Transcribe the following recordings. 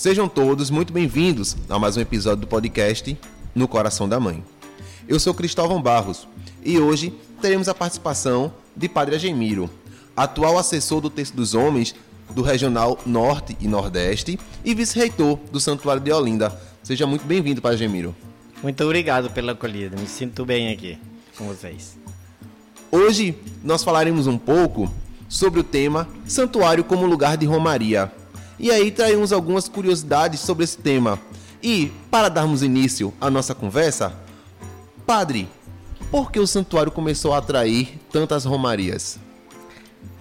Sejam todos muito bem-vindos a mais um episódio do podcast No Coração da Mãe. Eu sou Cristóvão Barros e hoje teremos a participação de Padre Agemiro, atual assessor do Texto dos Homens do Regional Norte e Nordeste e vice-reitor do Santuário de Olinda. Seja muito bem-vindo, Padre Agemiro. Muito obrigado pela acolhida, me sinto bem aqui com vocês. Hoje nós falaremos um pouco sobre o tema Santuário como lugar de Romaria. E aí traímos algumas curiosidades sobre esse tema. E, para darmos início à nossa conversa, Padre, por que o santuário começou a atrair tantas romarias?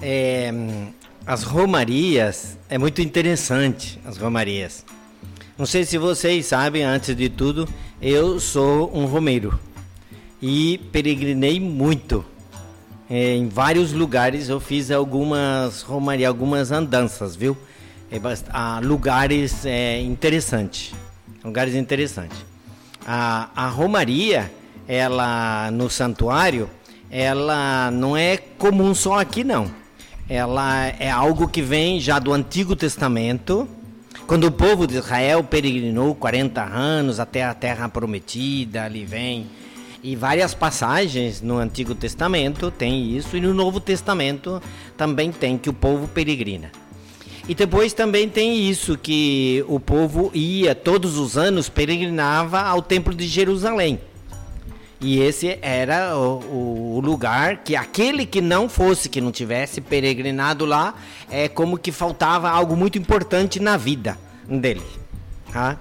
É, as romarias, é muito interessante as romarias. Não sei se vocês sabem, antes de tudo, eu sou um romeiro e peregrinei muito. É, em vários lugares eu fiz algumas romarias, algumas andanças, viu? É, a lugares é, interessantes. Lugares interessantes. A, a Romaria, ela no santuário, ela não é comum só aqui não. Ela é algo que vem já do Antigo Testamento, quando o povo de Israel peregrinou 40 anos até a terra prometida, ali vem. E várias passagens no Antigo Testamento tem isso, e no Novo Testamento também tem que o povo peregrina. E depois também tem isso que o povo ia todos os anos peregrinava ao templo de Jerusalém. E esse era o, o, lugar que aquele que não fosse, que não tivesse peregrinado lá, é como que faltava algo muito importante na vida dele. Tá?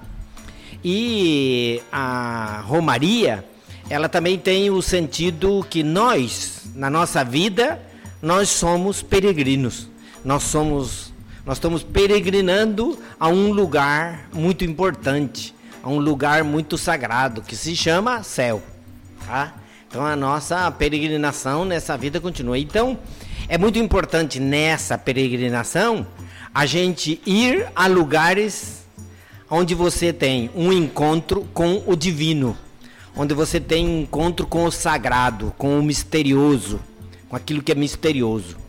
E a Romaria, ela também tem o sentido que nós, na nossa vida, nós somos peregrinos. Nós somos nós estamos peregrinando a um lugar muito importante, a um lugar muito sagrado que se chama céu. Tá? Então a nossa peregrinação nessa vida continua. Então é muito importante nessa peregrinação a gente ir a lugares onde você tem um encontro com o divino, onde você tem um encontro com o sagrado, com o misterioso, com aquilo que é misterioso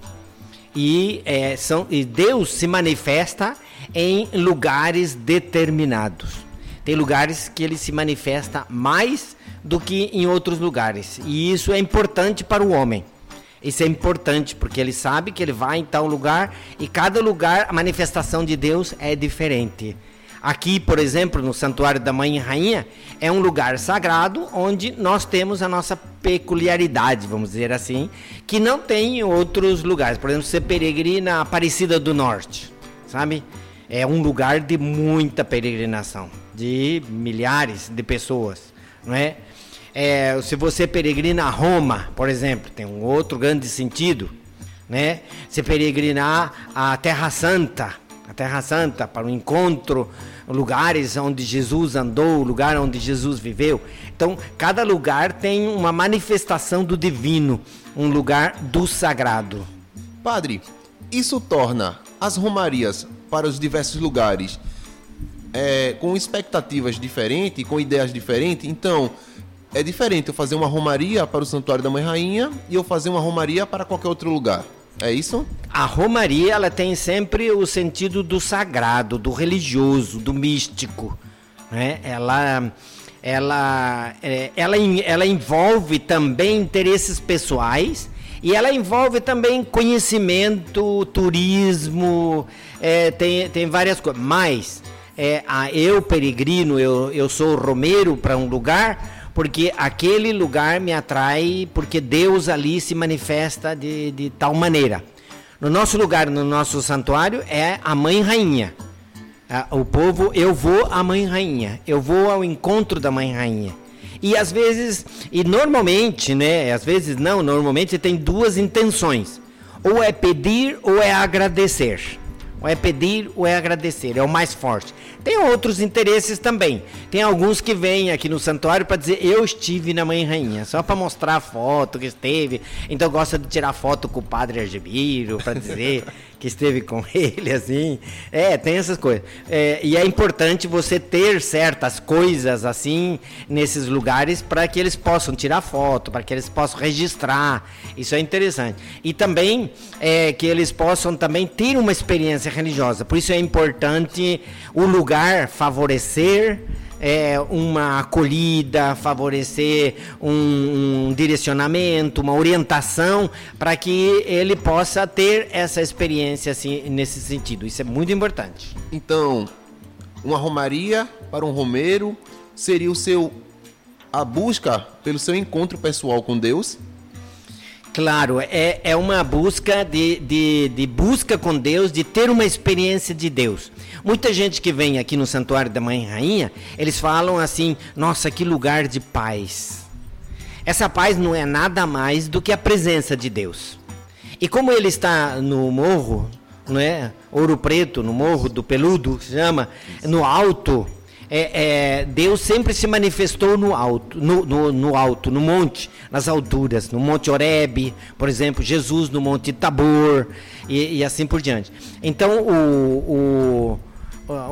e, é, são, e Deus se manifesta em lugares determinados. Tem lugares que ele se manifesta mais do que em outros lugares. E isso é importante para o homem. Isso é importante porque ele sabe que ele vai em tal lugar e cada lugar a manifestação de Deus é diferente. Aqui, por exemplo, no Santuário da Mãe e Rainha, é um lugar sagrado onde nós temos a nossa peculiaridade, vamos dizer assim, que não tem em outros lugares. Por exemplo, você peregrina Aparecida do Norte, sabe? É um lugar de muita peregrinação, de milhares de pessoas, não é? é se você peregrina Roma, por exemplo, tem um outro grande sentido, né? Se peregrinar a Terra Santa, a Terra Santa, para o encontro, lugares onde Jesus andou, lugar onde Jesus viveu. Então, cada lugar tem uma manifestação do divino, um lugar do sagrado. Padre, isso torna as romarias para os diversos lugares é, com expectativas diferentes, com ideias diferentes. Então, é diferente eu fazer uma romaria para o Santuário da Mãe Rainha e eu fazer uma romaria para qualquer outro lugar. É isso? A romaria ela tem sempre o sentido do sagrado, do religioso, do místico. Né? Ela, ela, é, ela, ela envolve também interesses pessoais e ela envolve também conhecimento, turismo, é, tem, tem várias coisas. Mas é, a, eu, peregrino, eu, eu sou romeiro para um lugar porque aquele lugar me atrai, porque Deus ali se manifesta de, de tal maneira. No nosso lugar, no nosso santuário, é a Mãe Rainha. O povo, eu vou à Mãe Rainha, eu vou ao encontro da Mãe Rainha. E às vezes, e normalmente, né? Às vezes não, normalmente tem duas intenções: ou é pedir ou é agradecer. Ou é pedir ou é agradecer, é o mais forte. Tem outros interesses também. Tem alguns que vêm aqui no santuário para dizer eu estive na Mãe Rainha, só para mostrar a foto que esteve. Então gosta de tirar foto com o padre Argemiro para dizer que esteve com ele, assim. É, tem essas coisas. É, e é importante você ter certas coisas assim nesses lugares para que eles possam tirar foto, para que eles possam registrar. Isso é interessante. E também é, que eles possam também ter uma experiência religiosa. Por isso é importante o lugar favorecer é, uma acolhida, favorecer um, um direcionamento, uma orientação para que ele possa ter essa experiência assim, nesse sentido. Isso é muito importante. Então, uma romaria para um romeiro seria o seu a busca pelo seu encontro pessoal com Deus? Claro, é, é uma busca de, de, de busca com Deus, de ter uma experiência de Deus. Muita gente que vem aqui no Santuário da Mãe Rainha, eles falam assim: nossa, que lugar de paz. Essa paz não é nada mais do que a presença de Deus. E como ele está no morro, não é? Ouro Preto, no morro do Peludo, se chama, no alto, é, é, Deus sempre se manifestou no alto, no, no, no, alto, no monte, nas alturas, no Monte Oreb, por exemplo, Jesus no Monte Tabor e, e assim por diante. Então, o, o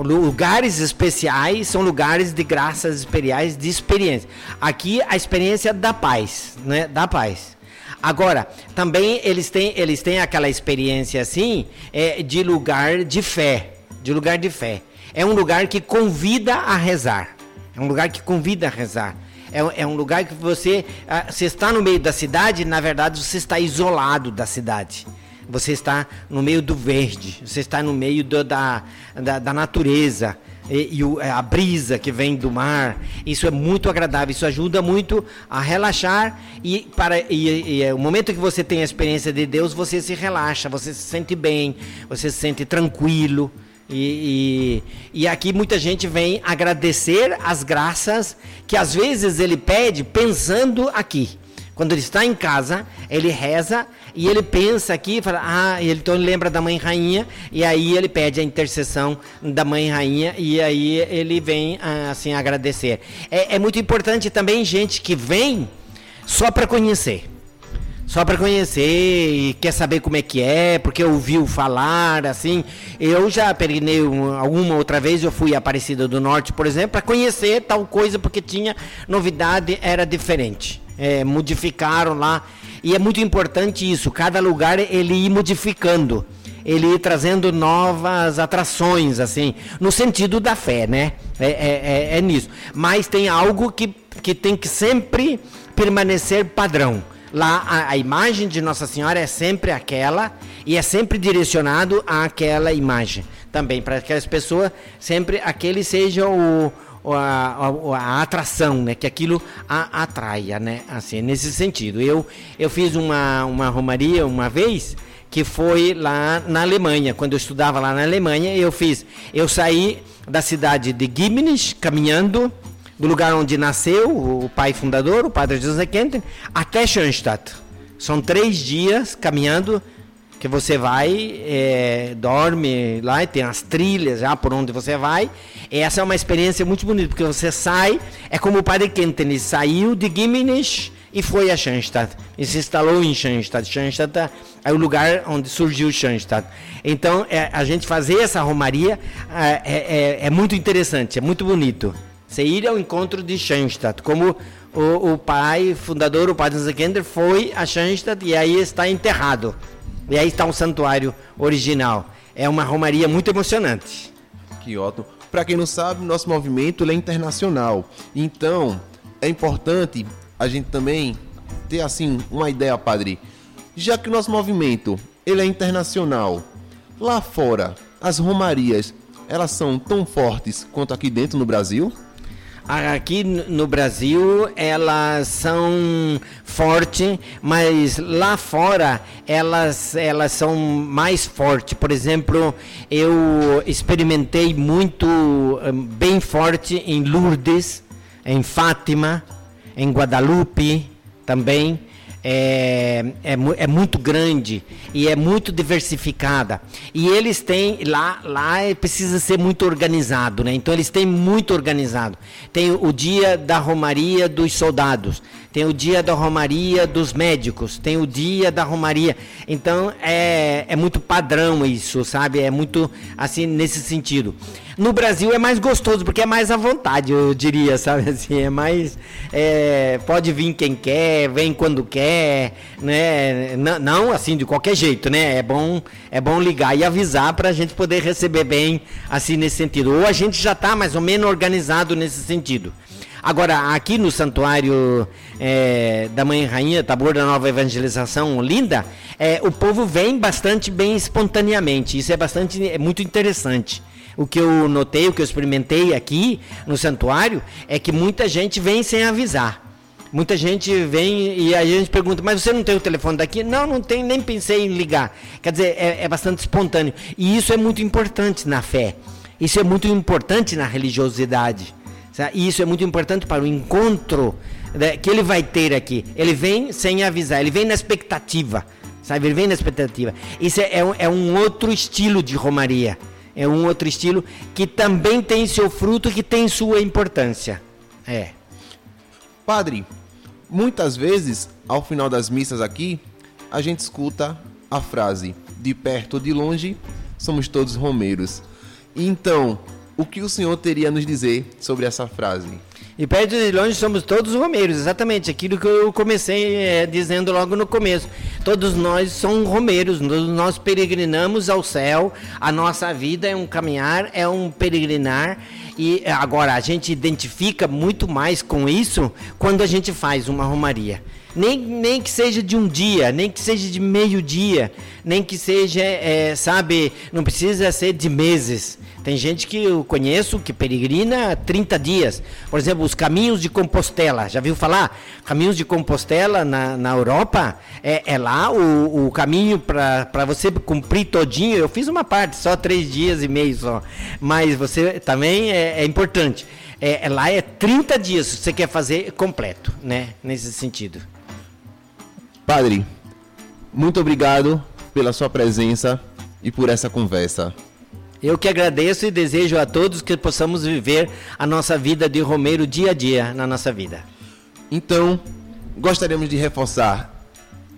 lugares especiais são lugares de graças especiais de experiência. Aqui a experiência da paz, né? Da paz. Agora, também eles têm, eles têm aquela experiência assim é, de lugar de fé, de lugar de fé. É um lugar que convida a rezar. É um lugar que convida a rezar. É, é um lugar que você, ah, você está no meio da cidade, na verdade você está isolado da cidade você está no meio do verde, você está no meio do, da, da, da, natureza. E, e o, a brisa que vem do mar, isso é muito agradável, isso ajuda muito a relaxar e para e, e, é o momento que você tem a experiência de Deus, você se relaxa, você se sente bem, você se sente tranquilo. E, e, e, aqui muita gente vem agradecer as graças que às vezes ele pede pensando aqui. Quando ele está em casa, ele reza e ele pensa aqui, fala, ah, ele, então lembra da mãe rainha e aí ele pede a intercessão da mãe rainha e aí ele vem ah, assim agradecer. É, é muito importante também gente que vem só para conhecer só para conhecer e quer saber como é que é, porque ouviu falar, assim. Eu já peregreinei alguma outra vez, eu fui a Aparecida do Norte, por exemplo, para conhecer tal coisa, porque tinha novidade, era diferente é, modificaram lá. E é muito importante isso, cada lugar ele ir modificando, ele ir trazendo novas atrações, assim, no sentido da fé, né? É, é, é, é nisso. Mas tem algo que, que tem que sempre permanecer padrão. Lá a, a, imagem de Nossa Senhora é sempre aquela e é sempre direcionado àquela imagem também para que as pessoas sempre aquele seja o, a, a, a, atração, né? Que aquilo a, atraia, né? Assim, nesse sentido. Eu, eu fiz uma, uma romaria uma vez que foi lá na Alemanha. Quando eu estudava lá na Alemanha, eu fiz. Eu saí da cidade de Gimnes, caminhando do lugar onde nasceu o pai fundador, o padre José Kenten, até Schoenstatt. São três dias caminhando que você vai, é, dorme lá e tem as trilhas já por onde você vai. E essa é uma experiência muito bonita, porque você sai, é como o padre Kenten, saiu de Gimnisch e foi a Schoenstatt. E se instalou em Schoenstatt. Schoenstatt é o lugar onde surgiu Schoenstatt. Então, é, a gente fazer essa romaria é, é, é, é, muito interessante, é muito bonito. Você ir ao encontro de Schoenstatt, como o, o pai fundador, o padre Zekender, foi a Schoenstatt e aí está enterrado. E aí está um santuário original. É uma romaria muito emocionante. Que ótimo. Para quem não sabe, nosso movimento é internacional. Então, é importante a gente também ter assim uma ideia, padre. Já que o nosso movimento ele é internacional, lá fora as romarias elas são tão fortes quanto aqui dentro no Brasil? Aqui no Brasil elas são fortes, mas lá fora elas, elas são mais fortes. Por exemplo, eu experimentei muito hum, bem forte em Lourdes, em Fátima, em Guadalupe também. É, é, é, muito grande e é muito diversificada. E eles têm, lá, lá é, precisa ser muito organizado, né? Então eles têm muito organizado. Tem o dia da Romaria dos soldados, tem o dia da Romaria dos médicos, tem o dia da Romaria. Então é, é muito padrão isso, sabe? É muito assim nesse sentido. No Brasil é mais gostoso, porque é mais à vontade, eu diria, sabe? Assim, é mais. É, pode vir quem quer, vem quando quer, né? N não assim, de qualquer jeito, né? É bom, é bom ligar e avisar para a gente poder receber bem, assim, nesse sentido. Ou a gente já está mais ou menos organizado nesse sentido. Agora, aqui no Santuário é, da Mãe Rainha, Tabor da Nova Evangelização Linda, é, o povo vem bastante bem espontaneamente. Isso é bastante, é muito interessante. O que eu notei, o que eu experimentei aqui no santuário, é que muita gente vem sem avisar. Muita gente vem e a gente pergunta, mas você não tem o telefone daqui? Não, não tem, nem pensei em ligar. Quer dizer, é, é bastante espontâneo. E isso é muito importante na fé. Isso é muito importante na religiosidade. E isso é muito importante para o encontro que ele vai ter aqui. Ele vem sem avisar, ele vem na expectativa. Sabe? Ele vem na expectativa. Isso é, é, um, é um outro estilo de romaria é um outro estilo que também tem seu fruto, que tem sua importância. É. Padre, muitas vezes, ao final das missas aqui, a gente escuta a frase: de perto ou de longe, somos todos romeiros. Então, o que o senhor teria a nos dizer sobre essa frase? E perto de longe somos todos romeiros, exatamente aquilo que eu comecei é, dizendo logo no começo. Todos nós somos romeiros, nós peregrinamos ao céu, a nossa vida é um caminhar, é um peregrinar. E agora a gente identifica muito mais com isso quando a gente faz uma romaria. Nem, nem que seja de um dia, nem que seja de meio dia, nem que seja, é, sabe, não precisa ser de meses. Tem gente que eu conheço que peregrina 30 dias. Por exemplo, os caminhos de Compostela. Já viu falar? Caminhos de Compostela na, na Europa? É, é lá o, o caminho para você cumprir todinho. Eu fiz uma parte, só três dias e meio só. Mas você também é, é importante. É lá é 30 dias se você quer fazer completo, né? Nesse sentido. Padre, muito obrigado pela sua presença e por essa conversa. Eu que agradeço e desejo a todos que possamos viver a nossa vida de Romeiro dia a dia na nossa vida. Então, gostaríamos de reforçar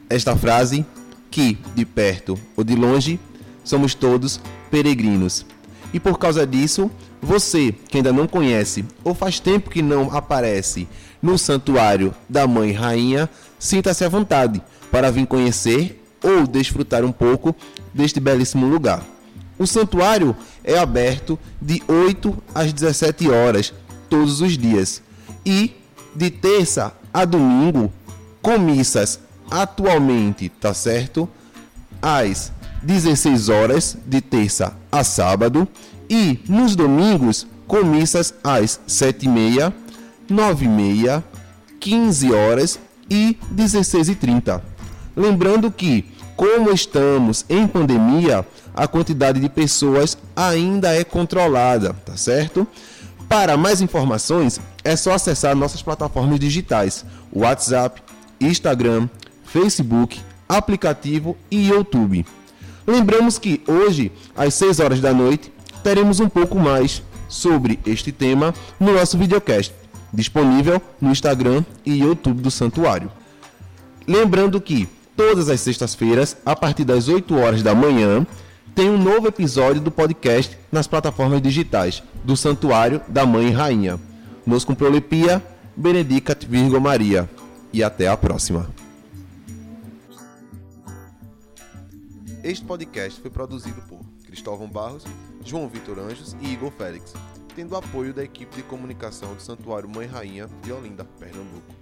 esta frase que de perto ou de longe somos todos peregrinos. E por causa disso, você que ainda não conhece ou faz tempo que não aparece no santuário da Mãe Rainha, sinta-se à vontade para vir conhecer ou desfrutar um pouco deste belíssimo lugar. O santuário é aberto de 8 às 17 horas todos os dias e de terça a domingo com missas atualmente, tá certo? Às 16 horas de terça a sábado e nos domingos com missas às 7h30, 9h30, 15 horas e 16h30. Lembrando que, como estamos em pandemia, a quantidade de pessoas ainda é controlada, tá certo? Para mais informações, é só acessar nossas plataformas digitais: WhatsApp, Instagram, Facebook, aplicativo e YouTube. Lembramos que hoje, às 6 horas da noite, teremos um pouco mais sobre este tema no nosso videocast, disponível no Instagram e YouTube do Santuário. Lembrando que todas as sextas-feiras, a partir das 8 horas da manhã, tem um novo episódio do podcast nas plataformas digitais do Santuário da Mãe Rainha. Nos Prolepia, Benedicat Virgo Maria. E até a próxima. Este podcast foi produzido por Cristóvão Barros, João Vitor Anjos e Igor Félix, tendo apoio da equipe de comunicação do Santuário Mãe Rainha de Olinda, Pernambuco.